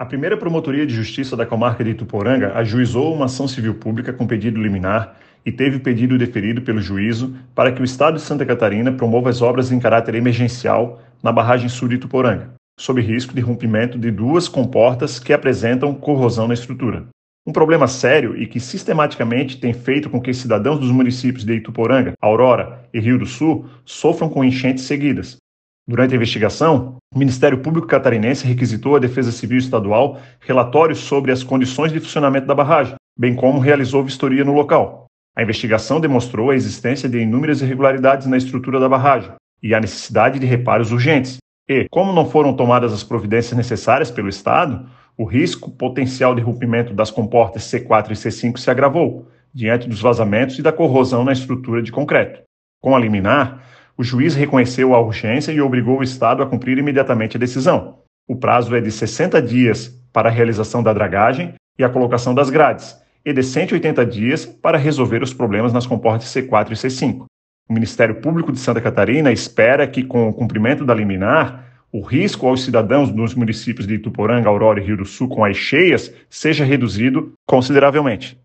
A primeira Promotoria de Justiça da Comarca de Ituporanga ajuizou uma ação civil pública com pedido liminar e teve o pedido deferido pelo juízo para que o Estado de Santa Catarina promova as obras em caráter emergencial na barragem sul de Ituporanga, sob risco de rompimento de duas comportas que apresentam corrosão na estrutura. Um problema sério e que sistematicamente tem feito com que cidadãos dos municípios de Ituporanga, Aurora e Rio do Sul sofram com enchentes seguidas, Durante a investigação, o Ministério Público Catarinense requisitou à Defesa Civil Estadual relatórios sobre as condições de funcionamento da barragem, bem como realizou vistoria no local. A investigação demonstrou a existência de inúmeras irregularidades na estrutura da barragem e a necessidade de reparos urgentes. E, como não foram tomadas as providências necessárias pelo Estado, o risco potencial de rompimento das comportas C4 e C5 se agravou, diante dos vazamentos e da corrosão na estrutura de concreto. Com a liminar, o juiz reconheceu a urgência e obrigou o Estado a cumprir imediatamente a decisão. O prazo é de 60 dias para a realização da dragagem e a colocação das grades, e de 180 dias para resolver os problemas nas comportas C4 e C5. O Ministério Público de Santa Catarina espera que, com o cumprimento da liminar, o risco aos cidadãos dos municípios de Ituporanga, Aurora e Rio do Sul com as cheias seja reduzido consideravelmente.